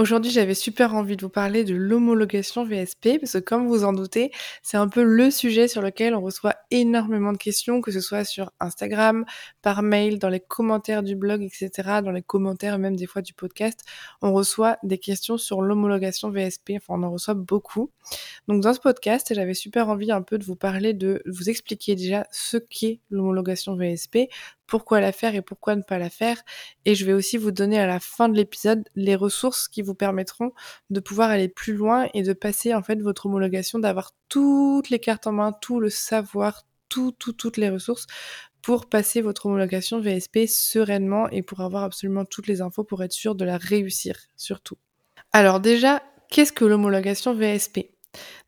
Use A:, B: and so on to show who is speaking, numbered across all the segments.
A: Aujourd'hui, j'avais super envie de vous parler de l'homologation VSP parce que comme vous en doutez, c'est un peu le sujet sur lequel on reçoit énormément de questions, que ce soit sur Instagram, par mail, dans les commentaires du blog, etc., dans les commentaires même des fois du podcast. On reçoit des questions sur l'homologation VSP, enfin on en reçoit beaucoup. Donc dans ce podcast, j'avais super envie un peu de vous parler, de vous expliquer déjà ce qu'est l'homologation VSP, pourquoi la faire et pourquoi ne pas la faire. Et je vais aussi vous donner à la fin de l'épisode les ressources qui vous permettront de pouvoir aller plus loin et de passer en fait votre homologation, d'avoir toutes les cartes en main, tout le savoir, tout, tout, toutes les ressources pour passer votre homologation VSP sereinement et pour avoir absolument toutes les infos pour être sûr de la réussir surtout. Alors déjà, qu'est-ce que l'homologation VSP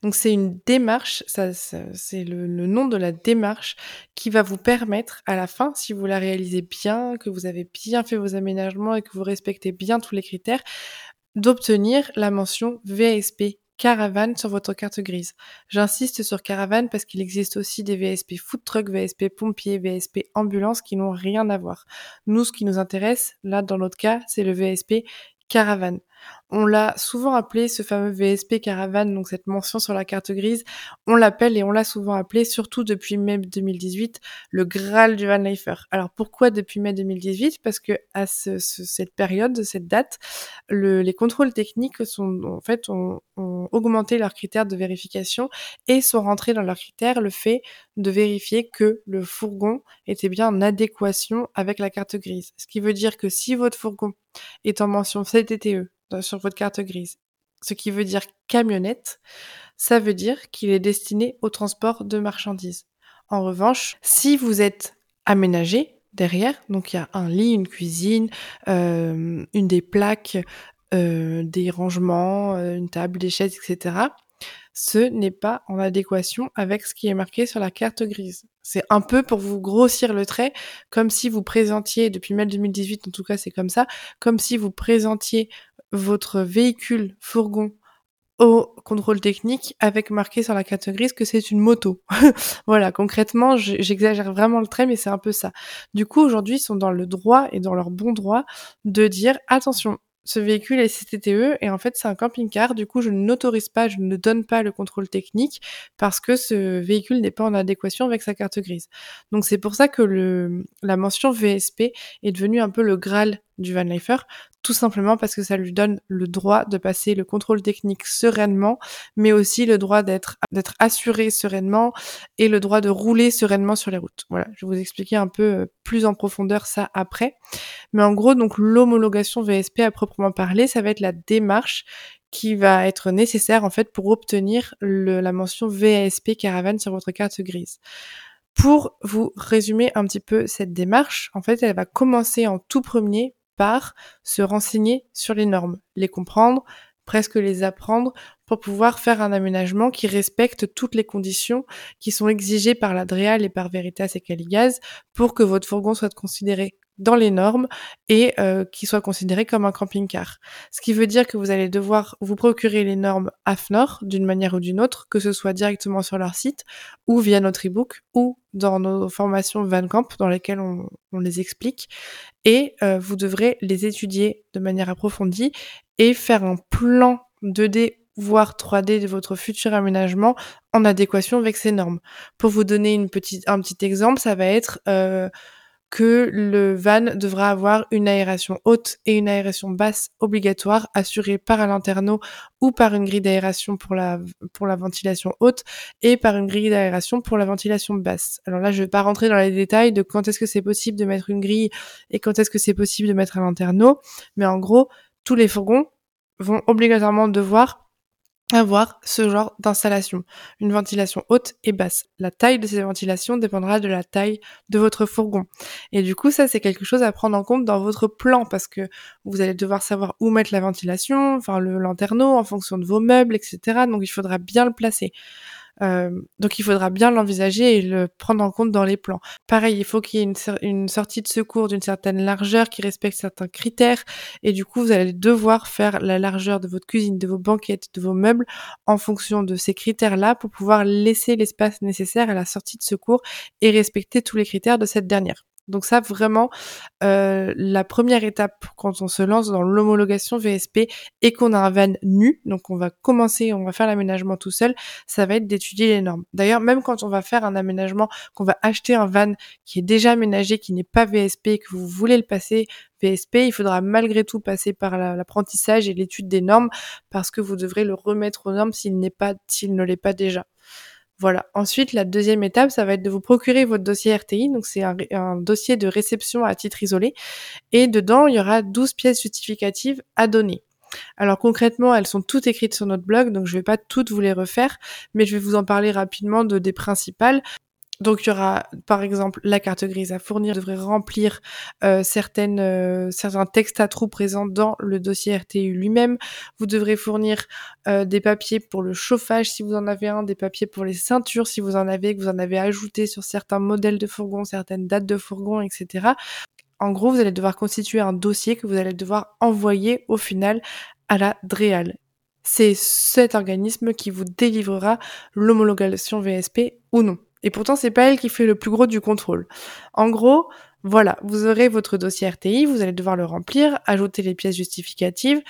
A: donc c'est une démarche, ça, c'est le, nom de la démarche qui va vous permettre à la fin, si vous la réalisez bien, que vous avez bien fait vos aménagements et que vous respectez bien tous les critères, d'obtenir la mention VSP caravane sur votre carte grise. J'insiste sur caravane parce qu'il existe aussi des VSP food truck, VSP pompier, VSP ambulance qui n'ont rien à voir. Nous, ce qui nous intéresse, là, dans notre cas, c'est le VSP caravane. On l'a souvent appelé ce fameux VSP caravane, donc cette mention sur la carte grise. On l'appelle et on l'a souvent appelé, surtout depuis mai 2018, le Graal du Van Lifer. Alors pourquoi depuis mai 2018 Parce que à cette période, cette date, les contrôles techniques sont en fait ont, augmenté leurs critères de vérification et sont rentrés dans leurs critères le fait de vérifier que le fourgon était bien en adéquation avec la carte grise. Ce qui veut dire que si votre fourgon est en mention CTTE sur votre carte grise, ce qui veut dire camionnette, ça veut dire qu'il est destiné au transport de marchandises. En revanche, si vous êtes aménagé derrière, donc il y a un lit, une cuisine, euh, une des plaques, euh, des rangements, euh, une table, des chaises, etc., ce n'est pas en adéquation avec ce qui est marqué sur la carte grise. C'est un peu pour vous grossir le trait, comme si vous présentiez, depuis mai 2018 en tout cas c'est comme ça, comme si vous présentiez votre véhicule fourgon au contrôle technique avec marqué sur la carte grise que c'est une moto. voilà, concrètement, j'exagère vraiment le trait, mais c'est un peu ça. Du coup, aujourd'hui, ils sont dans le droit et dans leur bon droit de dire attention, ce véhicule est CTTE et en fait c'est un camping-car. Du coup, je n'autorise pas, je ne donne pas le contrôle technique parce que ce véhicule n'est pas en adéquation avec sa carte grise. Donc c'est pour ça que la mention VSP est devenue un peu le Graal du Van Lifer, tout simplement parce que ça lui donne le droit de passer le contrôle technique sereinement, mais aussi le droit d'être assuré sereinement et le droit de rouler sereinement sur les routes. Voilà, je vais vous expliquer un peu euh, plus en profondeur ça après. Mais en gros, donc l'homologation VSP à proprement parler, ça va être la démarche qui va être nécessaire en fait pour obtenir la mention VSP caravane sur votre carte grise. Pour vous résumer un petit peu cette démarche, en fait, elle va commencer en tout premier par se renseigner sur les normes, les comprendre, presque les apprendre pour pouvoir faire un aménagement qui respecte toutes les conditions qui sont exigées par la DREAL et par Veritas et Caligaz pour que votre fourgon soit considéré dans les normes et euh, qui soit considéré comme un camping-car. Ce qui veut dire que vous allez devoir vous procurer les normes AFNOR d'une manière ou d'une autre, que ce soit directement sur leur site ou via notre e-book ou dans nos formations VanCamp dans lesquelles on, les explique. Et euh, vous devrez les étudier de manière approfondie et faire un plan 2D voire 3D de votre futur aménagement en adéquation avec ces normes. Pour vous donner une petite, un petit exemple, ça va être euh, que le van devra avoir une aération haute et une aération basse obligatoire assurée par un lanterneau ou par une grille d'aération pour la, ventilation haute et par une grille d'aération pour la ventilation basse. Alors là, je ne vais pas rentrer dans les détails de quand est-ce que c'est possible de mettre une grille et quand est-ce que c'est possible de mettre un lanterneau, mais en gros, tous les fourgons vont obligatoirement devoir avoir ce genre d'installation, une ventilation haute et basse. La taille de ces ventilations dépendra de la taille de votre fourgon. Et du coup, ça, c'est quelque chose à prendre en compte dans votre plan parce que vous allez devoir savoir où mettre la ventilation, enfin le lanterneau en fonction de vos meubles, etc. Donc, il faudra bien le placer. Euh, donc il faudra bien l'envisager et le prendre en compte dans les plans. Pareil, il faut qu'il y ait une, sortie de secours d'une certaine largeur qui respecte certains critères et du coup vous allez devoir faire la largeur de votre cuisine, de vos banquettes, de vos meubles en fonction de ces critères-là pour pouvoir laisser l'espace nécessaire à la sortie de secours et respecter tous les critères de cette dernière. Donc ça, vraiment, euh, la première étape quand on se lance dans l'homologation VSP et qu'on a un van nu, donc on va commencer, on va faire l'aménagement tout seul, ça va être d'étudier les normes. D'ailleurs, même quand on va faire un aménagement, qu'on va acheter un van qui est déjà aménagé, qui n'est pas VSP, que vous voulez le passer VSP, il faudra malgré tout passer par l'apprentissage et l'étude des normes parce que vous devrez le remettre aux normes s'il n'est pas, s'il ne l'est pas déjà. Voilà. Ensuite, la deuxième étape, ça va être de vous procurer votre dossier RTI. Donc, c'est un, dossier de réception à titre isolé. Et dedans, il y aura 12 pièces justificatives à donner. Alors concrètement, elles sont toutes écrites sur notre blog, donc je ne vais pas toutes vous les refaire, mais je vais vous en parler rapidement de des principales. Donc il y aura par exemple la carte grise à fournir, devrait remplir euh, certaines, euh, certains textes à trous présents dans le dossier RTU lui-même. Vous devrez fournir euh, des papiers pour le chauffage si vous en avez un, des papiers pour les ceintures si vous en avez, que vous en avez ajouté sur certains modèles de fourgons, certaines dates de fourgons, etc. En gros, vous allez devoir constituer un dossier que vous allez devoir envoyer au final à la DREAL. C'est cet organisme qui vous délivrera l'homologation VSP ou non. Et pourtant, c'est pas elle qui fait le plus gros du contrôle. En gros, voilà, vous aurez votre dossier RTI, vous allez devoir le remplir, ajouter les pièces justificatives,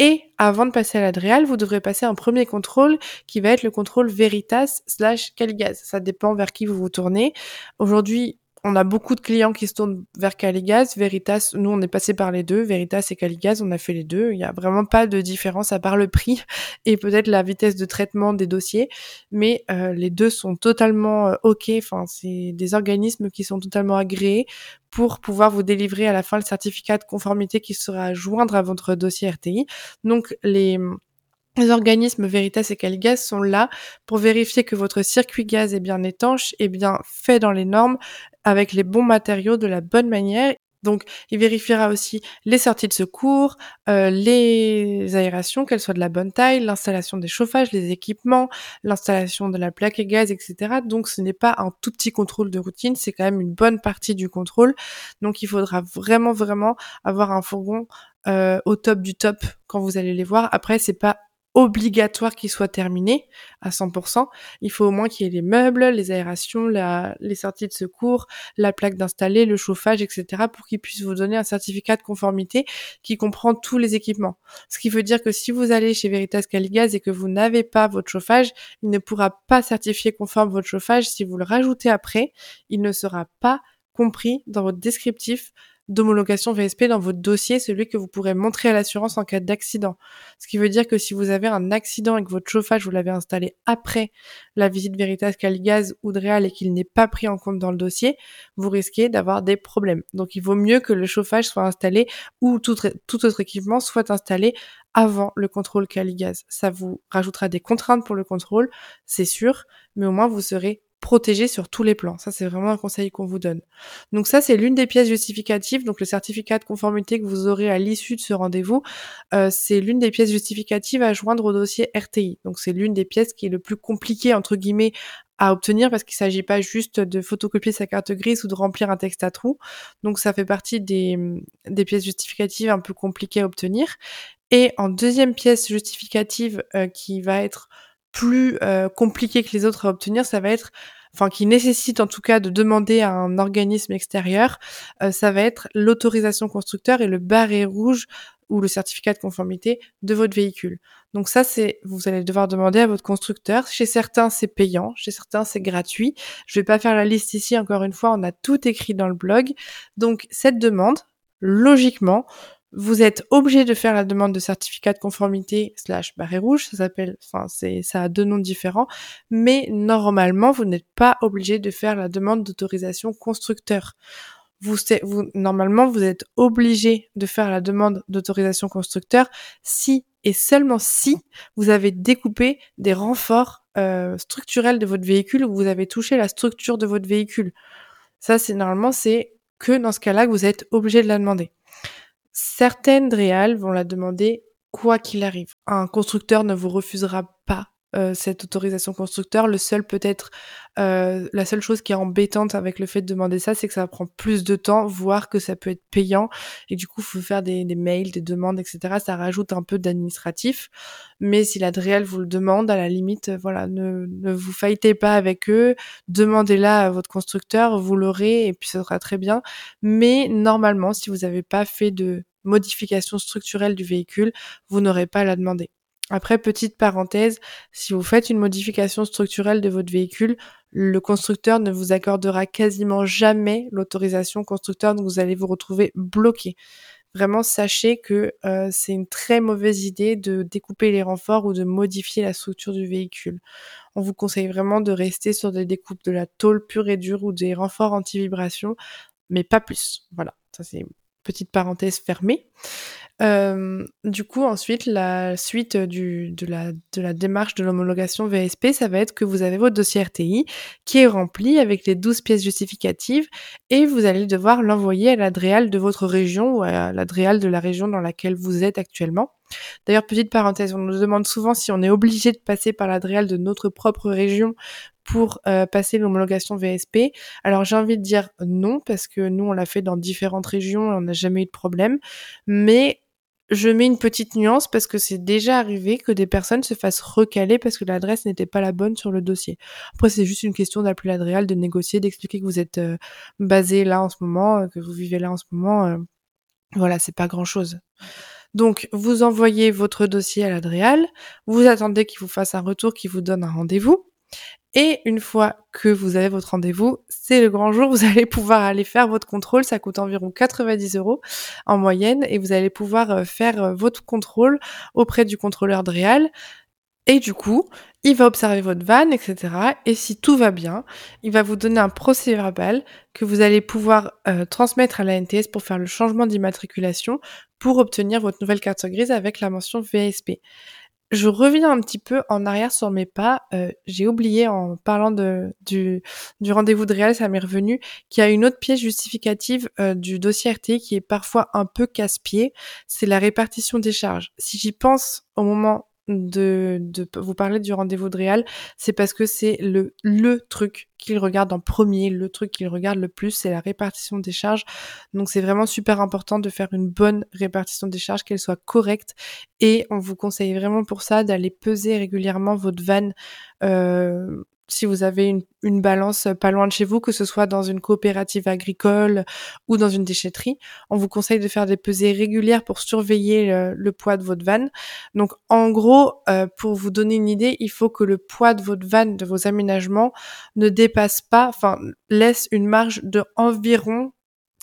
A: et avant de passer à l'Adréal, vous devrez passer un premier contrôle qui va être le contrôle Veritas slash Caligaz. Ça dépend vers qui vous vous tournez. Aujourd'hui, on a beaucoup de clients qui se tournent vers Caligaz. Veritas, nous, on est passé par les deux. Veritas et Caligaz, on a fait les deux. Il n'y a vraiment pas de différence à part le prix et peut-être la vitesse de traitement des dossiers. Mais euh, les deux sont totalement euh, OK. Enfin, c'est des organismes qui sont totalement agréés pour pouvoir vous délivrer à la fin le certificat de conformité qui sera à joindre à votre dossier RTI. Donc, les organismes Veritas et Caligaz sont là pour vérifier que votre circuit gaz est bien étanche et bien fait dans les normes avec les bons matériaux de la bonne manière. Donc, il vérifiera aussi les sorties de secours, euh, les aérations, qu'elles soient de la bonne taille, l'installation des chauffages, les équipements, l'installation de la plaque et gaz, etc. Donc, ce n'est pas un tout petit contrôle de routine, c'est quand même une bonne partie du contrôle. Donc, il faudra vraiment, vraiment avoir un fourgon euh, au top du top quand vous allez les voir. Après, c'est pas obligatoire qu'il soit terminé à 100%. Il faut au moins qu'il y ait les meubles, les aérations, les sorties de secours, la plaque d'installer, le chauffage, etc. pour qu'il puisse vous donner un certificat de conformité qui comprend tous les équipements. Ce qui veut dire que si vous allez chez Veritas Caligaz et que vous n'avez pas votre chauffage, il ne pourra pas certifier conforme votre chauffage. Si vous le rajoutez après, il ne sera pas compris dans votre descriptif d'homologation VSP dans votre dossier, celui que vous pourrez montrer à l'assurance en cas d'accident. Ce qui veut dire que si vous avez un accident et que votre chauffage, vous l'avez installé après la visite Veritas Caligaz ou Dreal et qu'il n'est pas pris en compte dans le dossier, vous risquez d'avoir des problèmes. Donc il vaut mieux que le chauffage soit installé ou tout, tout autre équipement soit installé avant le contrôle Caligaz. Ça vous rajoutera des contraintes pour le contrôle, c'est sûr, mais au moins vous serez protégé sur tous les plans. Ça, c'est vraiment un conseil qu'on vous donne. Donc ça, c'est l'une des pièces justificatives. Donc le certificat de conformité que vous aurez à l'issue de ce rendez-vous, euh, c'est l'une des pièces justificatives à joindre au dossier RTI. Donc c'est l'une des pièces qui est le plus compliquée, entre guillemets, à obtenir parce qu'il s'agit pas juste de photocopier sa carte grise ou de remplir un texte à trous. Donc ça fait partie des, des pièces justificatives un peu compliquées à obtenir. Et en deuxième pièce justificative euh, qui va être plus euh, compliquée que les autres à obtenir, ça va être enfin qui nécessite en tout cas de demander à un organisme extérieur, euh, ça va être l'autorisation constructeur et le barré rouge ou le certificat de conformité de votre véhicule. Donc ça, c'est vous allez devoir demander à votre constructeur. Chez certains, c'est payant, chez certains, c'est gratuit. Je vais pas faire la liste ici. Encore une fois, on a tout écrit dans le blog. Donc cette demande, logiquement, vous êtes obligé de faire la demande de certificat de conformité slash barré rouge, ça s'appelle, enfin c'est, ça a deux noms différents, mais normalement vous n'êtes pas obligé de faire la demande d'autorisation constructeur. Vous, vous, normalement vous êtes obligé de faire la demande d'autorisation constructeur si et seulement si vous avez découpé des renforts euh, structurels de votre véhicule ou vous avez touché la structure de votre véhicule. Ça c'est normalement c'est que dans ce cas-là que vous êtes obligé de la demander. Certaines DREAL vont la demander quoi qu'il arrive. Un constructeur ne vous refusera pas cette autorisation constructeur. Le seul peut-être, euh, la seule chose qui est embêtante avec le fait de demander ça, c'est que ça prend plus de temps, voire que ça peut être payant. Et du coup, faut faire des, mails, des demandes, etc. Ça rajoute un peu d'administratif. Mais si la DREAL vous le demande, à la limite, voilà, ne, ne vous faillitez pas avec eux. Demandez-la à votre constructeur, vous l'aurez et puis ça sera très bien. Mais normalement, si vous n'avez pas fait de modification structurelle du véhicule, vous n'aurez pas à la demander. Après, petite parenthèse, si vous faites une modification structurelle de votre véhicule, le constructeur ne vous accordera quasiment jamais l'autorisation constructeur, donc vous allez vous retrouver bloqué. Vraiment, sachez que euh, c'est une très mauvaise idée de découper les renforts ou de modifier la structure du véhicule. On vous conseille vraiment de rester sur des découpes de la tôle pure et dure ou des renforts anti-vibration, mais pas plus. Voilà, ça c'est une petite parenthèse fermée. Du coup, ensuite, la suite du, de, la, de la démarche de l'homologation VSP, ça va être que vous avez votre dossier RTI qui est rempli avec les 12 pièces justificatives et vous allez devoir l'envoyer à l'adréal de votre région ou à l'adréal de la région dans laquelle vous êtes actuellement. D'ailleurs, petite parenthèse, on nous demande souvent si on est obligé de passer par l'adréal de notre propre région pour euh, passer l'homologation VSP. Alors j'ai envie de dire non parce que nous on l'a fait dans différentes régions et on n'a jamais eu de problème. Mais je mets une petite nuance parce que c'est déjà arrivé que des personnes se fassent recaler parce que l'adresse n'était pas la bonne sur le dossier. Après, c'est juste une question d'appeler l'adréal, de négocier, d'expliquer que vous êtes euh, basé là en ce moment, euh, que vous vivez là en ce moment. Euh. voilà, c'est pas grand chose. Donc, vous envoyez votre dossier à l'adréal, vous attendez qu'il vous fasse un retour, qu'il vous donne un rendez-vous. Et une fois que vous avez votre rendez-vous, c'est le grand jour, vous allez pouvoir aller faire votre contrôle. Ça coûte environ 90 euros en moyenne et vous allez pouvoir euh, faire euh, votre contrôle auprès du contrôleur de réal. Et du coup, il va observer votre van, etc. Et si tout va bien, il va vous donner un procès verbal que vous allez pouvoir euh, transmettre à la NTS pour faire le changement d'immatriculation pour obtenir votre nouvelle carte grise avec la mention VSP je reviens un petit peu en arrière sur mes pas. Euh, j'ai oublié en parlant du rendez-vous de réel, ça m'est revenu, qu'il y a une autre pièce justificative euh, du dossier RT qui est parfois un peu casse-pied. C'est la répartition des charges. Si j'y pense au moment de, de vous parler du rendez-vous de Réal, c'est parce que c'est le, le truc qu'il regarde en premier, le truc qu'il regarde le plus, c'est la répartition des charges. Donc c'est vraiment super important de faire une bonne répartition des charges, qu'elle soit correcte. Et on vous conseille vraiment pour ça d'aller peser régulièrement votre van euh, si vous avez une, balance pas loin de chez vous, que ce soit dans une coopérative agricole ou dans une déchetterie, on vous conseille de faire des pesées régulières pour surveiller le, poids de votre van. Donc en gros, euh, pour vous donner une idée, il faut que le poids de votre van, de vos aménagements, ne dépasse pas, enfin laisse une marge de environ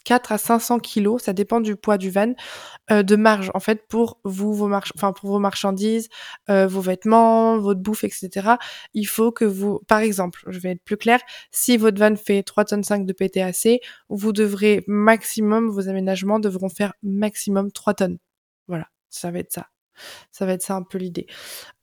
A: 4 à 500 kilos, ça dépend du poids du van, euh, de marge en fait pour vous, vos enfin pour vos marchandises, euh, vos vêtements, votre bouffe, etc. Il faut que vous, par exemple, je vais être plus clair, si votre van fait 3 tonnes 5 de PTAC, vous devrez maximum, vos aménagements devront faire maximum 3 tonnes. Voilà, ça va être ça. Ça va être ça un peu l'idée.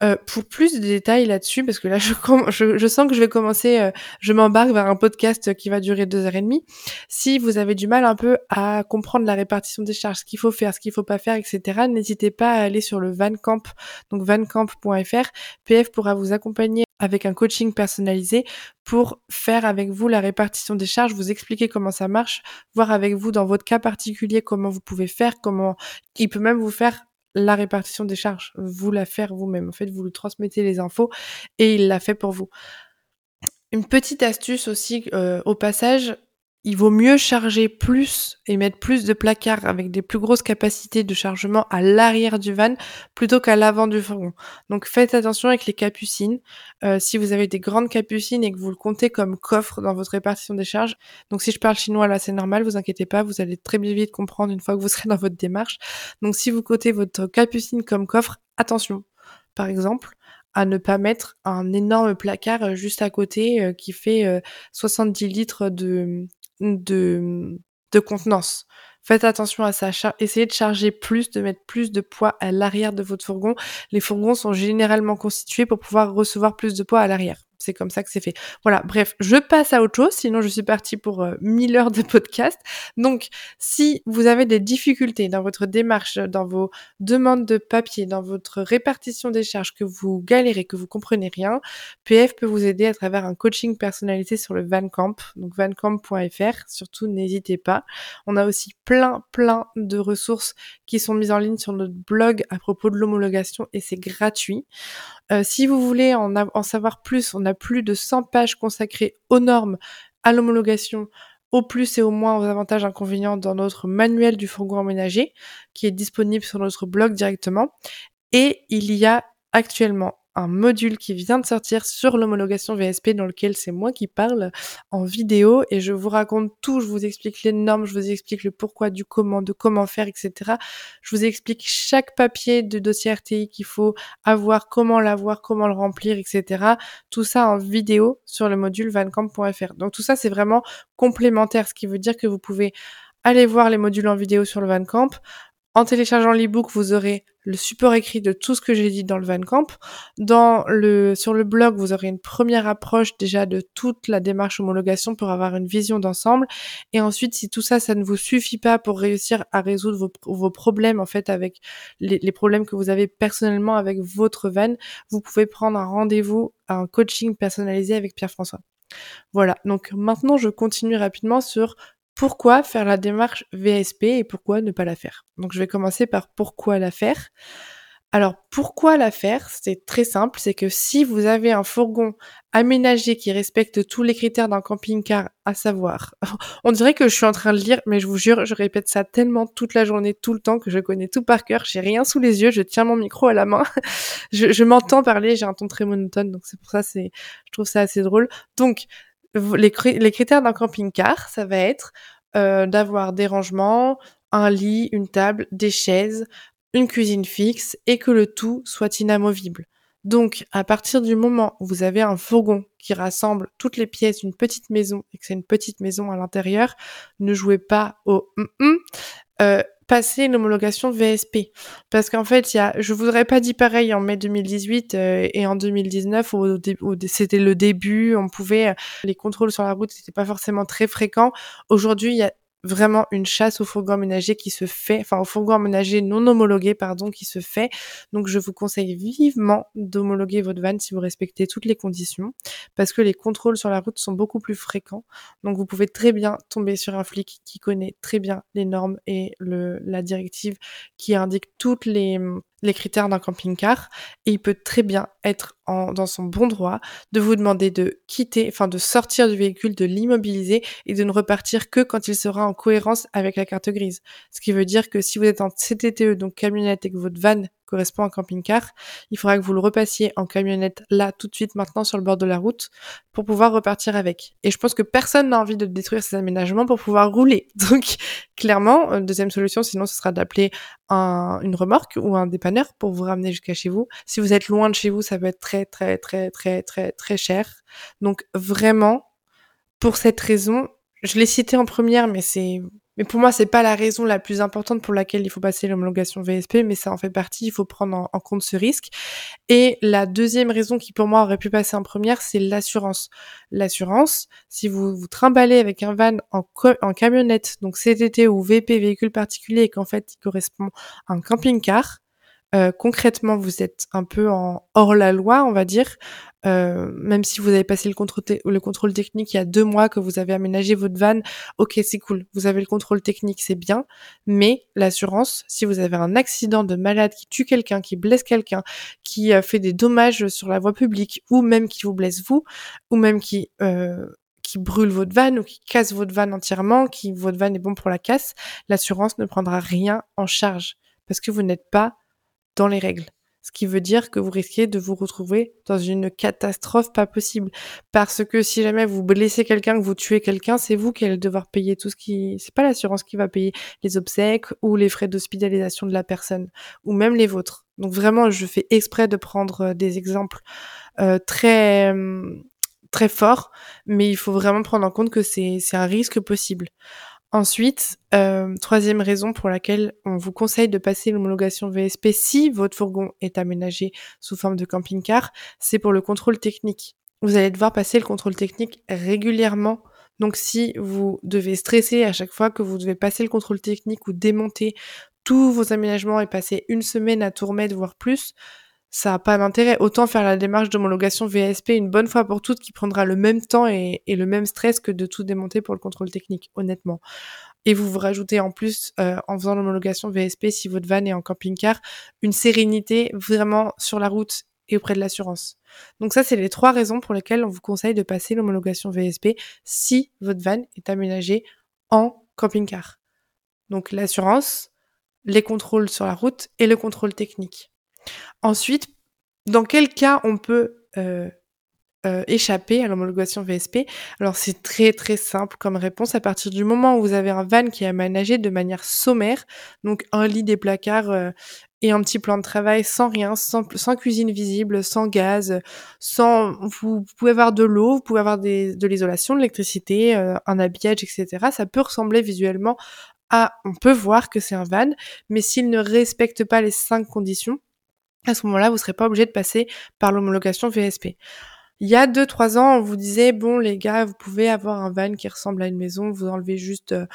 A: Euh, pour plus de détails là-dessus, parce que là je, sens que je vais commencer, euh, je m'embarque vers un podcast qui va durer deux heures et demie. Si vous avez du mal un peu à comprendre la répartition des charges, ce qu'il faut faire, ce qu'il faut pas faire, etc., n'hésitez pas à aller sur le Vancamp, donc vancamp.fr. PF pourra vous accompagner avec un coaching personnalisé pour faire avec vous la répartition des charges, vous expliquer comment ça marche, voir avec vous dans votre cas particulier comment vous pouvez faire, comment il peut même vous faire la répartition des charges, vous la faire vous-même. En fait, vous lui transmettez les infos et il l'a fait pour vous. Une petite astuce aussi euh, au passage, il vaut mieux charger plus et mettre plus de placards avec des plus grosses capacités de chargement à l'arrière du van plutôt qu'à l'avant du fourgon. Donc faites attention avec les capucines. Euh, si vous avez des grandes capucines et que vous le comptez comme coffre dans votre répartition des charges, donc si je parle chinois là c'est normal, vous inquiétez pas, vous allez très vite comprendre une fois que vous serez dans votre démarche. Donc si vous comptez votre capucine comme coffre, attention. Par exemple, à ne pas mettre un énorme placard euh, juste à côté euh, qui fait 70 litres de, de, de contenance. Faites attention à ça. Essayez de charger plus, de mettre plus de poids à l'arrière de votre fourgon. Les fourgons sont généralement constitués pour pouvoir recevoir plus de poids à l'arrière c'est comme ça que c'est fait. Voilà, bref, je passe à autre chose, sinon je suis partie pour euh, 1000 heures de podcast. Donc, si vous avez des difficultés dans votre démarche, dans vos demandes de papier, dans votre répartition des charges, que vous galérez, que vous comprenez rien, PF peut vous aider à travers un coaching personnalisé sur le Vancamp, donc vancamp.fr. Surtout, n'hésitez pas. On a aussi plein, plein de ressources qui sont mises en ligne sur notre blog à propos de l'homologation et c'est gratuit. Euh, si vous voulez en savoir plus, on a plus de 100 pages consacrées aux normes, à l'homologation, au plus et au moins aux avantages et inconvénients dans notre manuel du fourgon aménagé, qui est disponible sur notre blog directement. Et il y a actuellement un module qui vient de sortir sur l'homologation VSP dans lequel c'est moi qui parle en vidéo et je vous raconte tout, je vous explique les normes, je vous explique le pourquoi du comment, de comment faire, etc. Je vous explique chaque papier de dossier RTI qu'il faut avoir, comment l'avoir, comment le remplir, etc. Tout ça en vidéo sur le module vancamp.fr. Donc tout ça c'est vraiment complémentaire, ce qui veut dire que vous pouvez aller voir les modules en vidéo sur le Vancamp, en téléchargeant l'ebook, vous aurez le support écrit de tout ce que j'ai dit dans le Vancamp. Dans le, sur le blog, vous aurez une première approche déjà de toute la démarche homologation pour avoir une vision d'ensemble. Et ensuite, si tout ça, ça ne vous suffit pas pour réussir à résoudre vos, problèmes, en fait, avec les, les, problèmes que vous avez personnellement avec votre van, vous pouvez prendre un rendez-vous, un coaching personnalisé avec Pierre-François. Voilà. Donc maintenant, je continue rapidement sur pourquoi faire la démarche VSP et pourquoi ne pas la faire. Donc je vais commencer par pourquoi la faire. Alors pourquoi la faire? C'est très simple, c'est que si vous avez un fourgon aménagé qui respecte tous les critères d'un camping-car, à savoir, on dirait que je suis en train de lire, mais je vous jure, je répète ça tellement toute la journée, tout le temps que je connais tout par cœur. J'ai rien sous les yeux, je tiens mon micro à la main, je, m'entends parler, j'ai un ton très monotone, donc c'est pour ça, c'est, je trouve ça assez drôle. Donc les, critères d'un camping-car, ça va être euh, d'avoir des rangements, un lit, une table, des chaises, une cuisine fixe et que le tout soit inamovible. Donc, à partir du moment où vous avez un fourgon qui rassemble toutes les pièces d'une petite maison et que c'est une petite maison à l'intérieur, ne jouez pas au mm -mm, euh, passer une homologation VSP. Parce qu'en fait, il y a, je voudrais pas dire pareil en mai 2018 euh, et en 2019 où, où c'était le début, on pouvait, les contrôles sur la route c'était pas forcément très fréquent. Aujourd'hui, il y a vraiment une chasse au fourgon aménagé qui se fait, enfin au fourgon aménagé non homologué, pardon, qui se fait. Donc je vous conseille vivement d'homologuer votre van si vous respectez toutes les conditions, parce que les contrôles sur la route sont beaucoup plus fréquents. Donc vous pouvez très bien tomber sur un flic qui connaît très bien les normes et le, la directive qui indique toutes les les critères d'un camping-car et il peut très bien être en, dans son bon droit de vous demander de quitter, enfin de sortir du véhicule, de l'immobiliser et de ne repartir que quand il sera en cohérence avec la carte grise. Ce qui veut dire que si vous êtes en CTTE, donc camionnette, et que votre van correspond à un camping-car, il faudra que vous le repassiez en camionnette là, tout de suite, maintenant, sur le bord de la route, pour pouvoir repartir avec. Et je pense que personne n'a envie de détruire ces aménagements pour pouvoir rouler. Donc, clairement, une deuxième solution, sinon, ce sera d'appeler un, une remorque ou un dépanneur pour vous ramener jusqu'à chez vous. Si vous êtes loin de chez vous, ça peut être très, très, très, très, très, très cher. Donc, vraiment, pour cette raison, je l'ai cité en première, mais c'est Mais pour moi, c'est pas la raison la plus importante pour laquelle il faut passer l'homologation VSP, mais ça en fait partie. Il faut prendre en, compte ce risque. Et la deuxième raison qui pour moi aurait pu passer en première, c'est l'assurance. L'assurance, si vous vous trimballez avec un van en, en camionnette, donc CTT ou VP, véhicule particulier, et qu'en fait il correspond à un camping-car, euh, concrètement, vous êtes un peu en hors la loi, on va dire. Euh, même si vous avez passé le contrôle, le contrôle technique il y a deux mois, que vous avez aménagé votre van, ok, c'est cool. Vous avez le contrôle technique, c'est bien. Mais l'assurance, si vous avez un accident de malade qui tue quelqu'un, qui blesse quelqu'un, qui euh, fait des dommages sur la voie publique, ou même qui vous blesse vous, ou même qui qui brûle votre van ou qui casse votre van entièrement, qui votre van est bon pour la casse, l'assurance ne prendra rien en charge parce que vous n'êtes pas dans les règles. Ce qui veut dire que vous risquez de vous retrouver dans une catastrophe pas possible. Parce que si jamais vous blessez quelqu'un, que vous tuez quelqu'un, c'est vous qui allez devoir payer tout ce qui... C'est pas l'assurance qui va payer les obsèques ou les frais d'hospitalisation de la personne, ou même les vôtres. Donc vraiment, je fais exprès de prendre euh, des exemples euh, très très forts, mais il faut vraiment prendre en compte que c'est un risque possible. Ensuite, euh, troisième raison pour laquelle on vous conseille de passer l'homologation VSP si votre fourgon est aménagé sous forme de camping-car, c'est pour le contrôle technique. Vous allez devoir passer le contrôle technique régulièrement. Donc si vous devez stresser à chaque fois que vous devez passer le contrôle technique ou démonter tous vos aménagements et passer une semaine à tout remettre, voire plus, ça n'a pas d'intérêt. Autant faire la démarche d'homologation VSP une bonne fois pour toutes qui prendra le même temps et, le même stress que de tout démonter pour le contrôle technique, honnêtement. Et vous vous rajoutez en plus, euh, en faisant l'homologation VSP, si votre van est en camping-car, une sérénité vraiment sur la route et auprès de l'assurance. Donc ça, c'est les trois raisons pour lesquelles on vous conseille de passer l'homologation VSP si votre van est aménagé en camping-car. Donc l'assurance, les contrôles sur la route et le contrôle technique. Ensuite, dans quel cas on peut euh, euh, échapper à l'homologation VSP Alors c'est très très simple comme réponse. À partir du moment où vous avez un van qui est aménagé de manière sommaire, donc un lit, des placards euh, et un petit plan de travail sans rien, sans, cuisine visible, sans gaz, sans vous, pouvez avoir de l'eau, vous pouvez avoir de l'isolation, de l'électricité, un habillage, etc. Ça peut ressembler visuellement à, on peut voir que c'est un van, mais s'il ne respecte pas les cinq conditions, à ce moment-là, vous ne serez pas obligé de passer par l'homologation VSP. Il y a 2-3 ans, on vous disait, bon les gars, vous pouvez avoir un van qui ressemble à une maison, vous enlevez juste euh,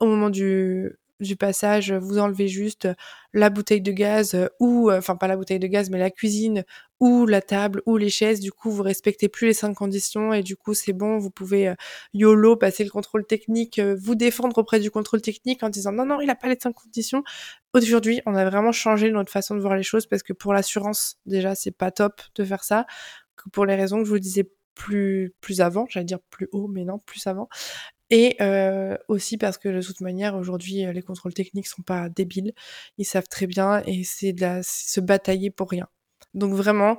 A: au moment du, du passage, vous enlevez juste la bouteille de gaz ou, euh, enfin pas la bouteille de gaz, mais la cuisine ou la table ou les chaises. Du coup, vous respectez plus les cinq conditions et du coup, c'est bon, vous pouvez euh, YOLO, passer le contrôle technique, euh, vous défendre auprès du contrôle technique en disant non, non, il a pas les cinq conditions. Aujourd'hui, on a vraiment changé notre façon de voir les choses parce que pour l'assurance, déjà, c'est pas top de faire ça. pour les raisons que je vous disais plus plus avant, j'allais dire plus haut, mais non, plus avant. Et euh, aussi parce que de toute manière, aujourd'hui, euh, les contrôles techniques sont pas débiles. Ils savent très bien et c'est de se batailler pour rien. Donc vraiment,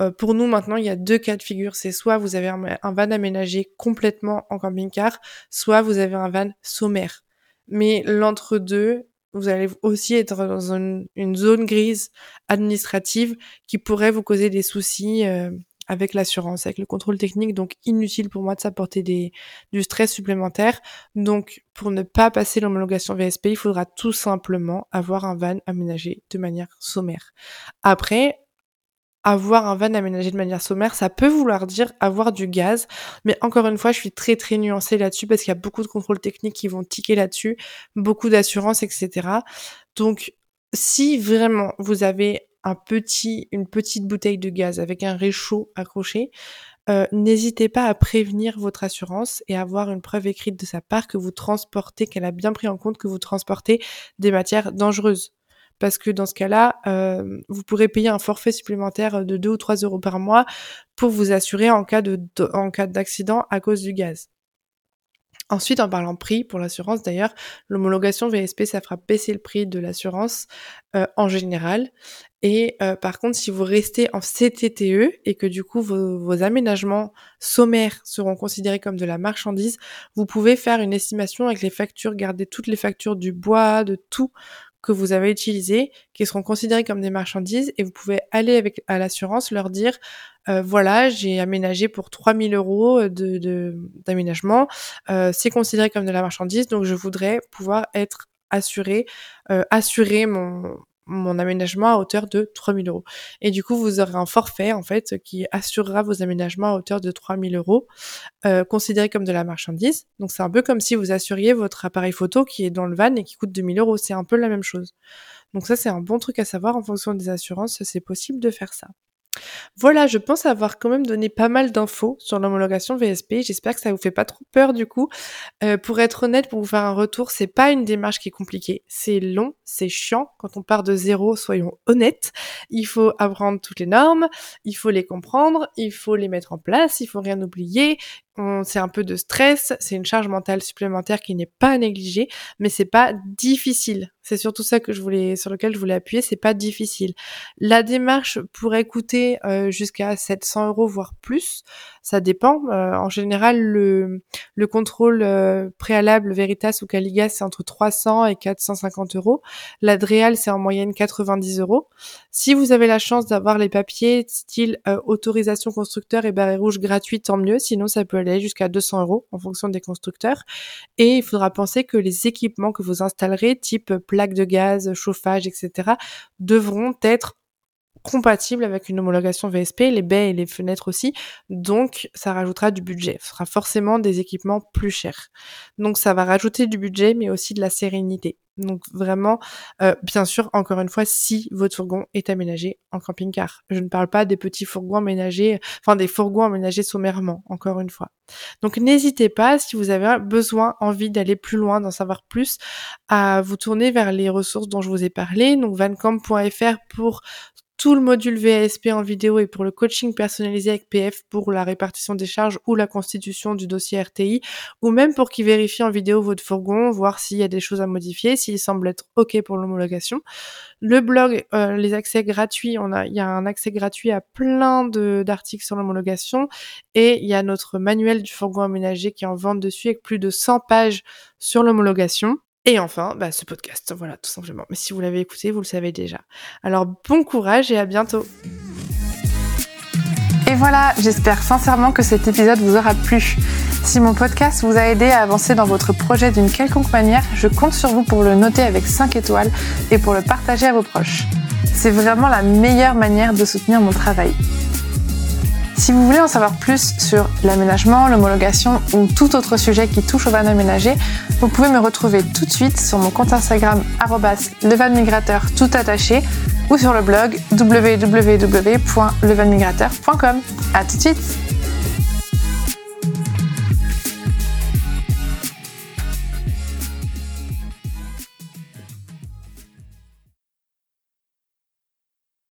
A: euh, pour nous maintenant, il y a deux cas de figure. C'est soit vous avez un, van aménagé complètement en camping-car, soit vous avez un van sommaire. Mais l'entre-deux, vous allez aussi être dans une, zone grise administrative qui pourrait vous causer des soucis avec l'assurance, avec le contrôle technique, donc inutile pour moi de s'apporter des, du stress supplémentaire. Donc pour ne pas passer l'homologation VSP, il faudra tout simplement avoir un van aménagé de manière sommaire. Après, avoir un van aménagé de manière sommaire, ça peut vouloir dire avoir du gaz, mais encore une fois, je suis très très nuancée là-dessus parce qu'il y a beaucoup de contrôles techniques qui vont tiquer là-dessus, beaucoup d'assurance, etc. Donc si vraiment vous avez un petit, une petite bouteille de gaz avec un réchaud accroché, euh, n'hésitez pas à prévenir votre assurance et avoir une preuve écrite de sa part que vous transportez, qu'elle a bien pris en compte que vous transportez des matières dangereuses. Parce que dans ce cas-là, euh, vous pourrez payer un forfait supplémentaire de 2 ou 3 euros par mois pour vous assurer en cas de, en cas d'accident à cause du gaz. Ensuite, en parlant prix, pour l'assurance d'ailleurs, l'homologation VSP, ça fera baisser le prix de l'assurance euh, en général. Et euh, par contre, si vous restez en CTTE et que du coup vos, aménagements sommaires seront considérés comme de la marchandise, vous pouvez faire une estimation avec les factures, garder toutes les factures du bois, de tout que vous avez utilisés, qui seront considérés comme des marchandises, et vous pouvez aller avec à l'assurance leur dire euh, voilà, j'ai aménagé pour 3000 euros de d'aménagement, euh, c'est considéré comme de la marchandise, donc je voudrais pouvoir être assuré, euh, assurer mon mon aménagement à hauteur de 3000 euros. Et du coup, vous aurez un forfait, en fait, qui assurera vos aménagements à hauteur de 3000 euros, euh, considéré comme de la marchandise. Donc, c'est un peu comme si vous assuriez votre appareil photo qui est dans le van et qui coûte 2000 euros. C'est un peu la même chose. Donc, ça, c'est un bon truc à savoir en fonction des assurances. C'est possible de faire ça. Voilà, je pense avoir quand même donné pas mal d'infos sur l'homologation VSP. J'espère que ça vous fait pas trop peur du coup. Euh, pour être honnête, pour vous faire un retour, c'est pas une démarche qui est compliquée. C'est long, c'est chiant. Quand on part de zéro, soyons honnêtes. Il faut apprendre toutes les normes, il faut les comprendre, il faut les mettre en place, il faut rien oublier, c'est un peu de stress, c'est une charge mentale supplémentaire qui n'est pas négligée, mais c'est pas difficile. C'est surtout ça que je voulais, sur lequel je voulais appuyer, c'est pas difficile. La démarche pourrait coûter euh, jusqu'à 700 euros voire plus, ça dépend. Euh, en général, le, le contrôle euh, préalable Veritas ou Caligas c'est entre 300 et 450 euros. L'Adreal c'est en moyenne 90 euros. Si vous avez la chance d'avoir les papiers style autorisation constructeur et barré rouge gratuit, tant mieux. Sinon, ça peut aller jusqu'à 200 euros en fonction des constructeurs. Et il faudra penser que les équipements que vous installerez, type plaque de gaz, chauffage, etc., devront être compatibles avec une homologation VSP, les baies et les fenêtres aussi. Donc, ça rajoutera du budget. Ce sera forcément des équipements plus chers. Donc, ça va rajouter du budget, mais aussi de la sérénité. Donc vraiment, euh, bien sûr, encore une fois, si votre fourgon est aménagé en camping-car. Je ne parle pas des petits fourgons aménagés, enfin des fourgons aménagés sommairement, encore une fois. Donc n'hésitez pas, si vous avez besoin, envie d'aller plus loin, d'en savoir plus, à vous tourner vers les ressources dont je vous ai parlé. Donc vancamp.fr pour tout le module VASP en vidéo et pour le coaching personnalisé avec PF pour la répartition des charges ou la constitution du dossier RTI, ou même pour qu'il vérifie en vidéo votre fourgon, voir s'il y a des choses à modifier, s'il semble être OK pour l'homologation. Le blog, euh, les accès gratuits, il y a un accès gratuit à plein d'articles sur l'homologation et il y a notre manuel du fourgon aménagé qui est en vente dessus avec plus de 100 pages sur l'homologation. Et enfin, bah, ce podcast, voilà, tout simplement. Mais si vous l'avez écouté, vous le savez déjà. Alors bon courage et à bientôt. Et voilà, j'espère sincèrement que cet épisode vous aura plu. Si mon podcast vous a aidé à avancer dans votre projet d'une quelconque manière, je compte sur vous pour le noter avec 5 étoiles et pour le partager à vos proches. C'est vraiment la meilleure manière de soutenir mon travail. Si vous voulez en savoir plus sur l'aménagement, l'homologation ou tout autre sujet qui touche au van aménagé, vous pouvez me retrouver tout de suite sur mon compte Instagram levanmigrateur tout attaché ou sur le blog www.levanmigrateur.com. À tout de suite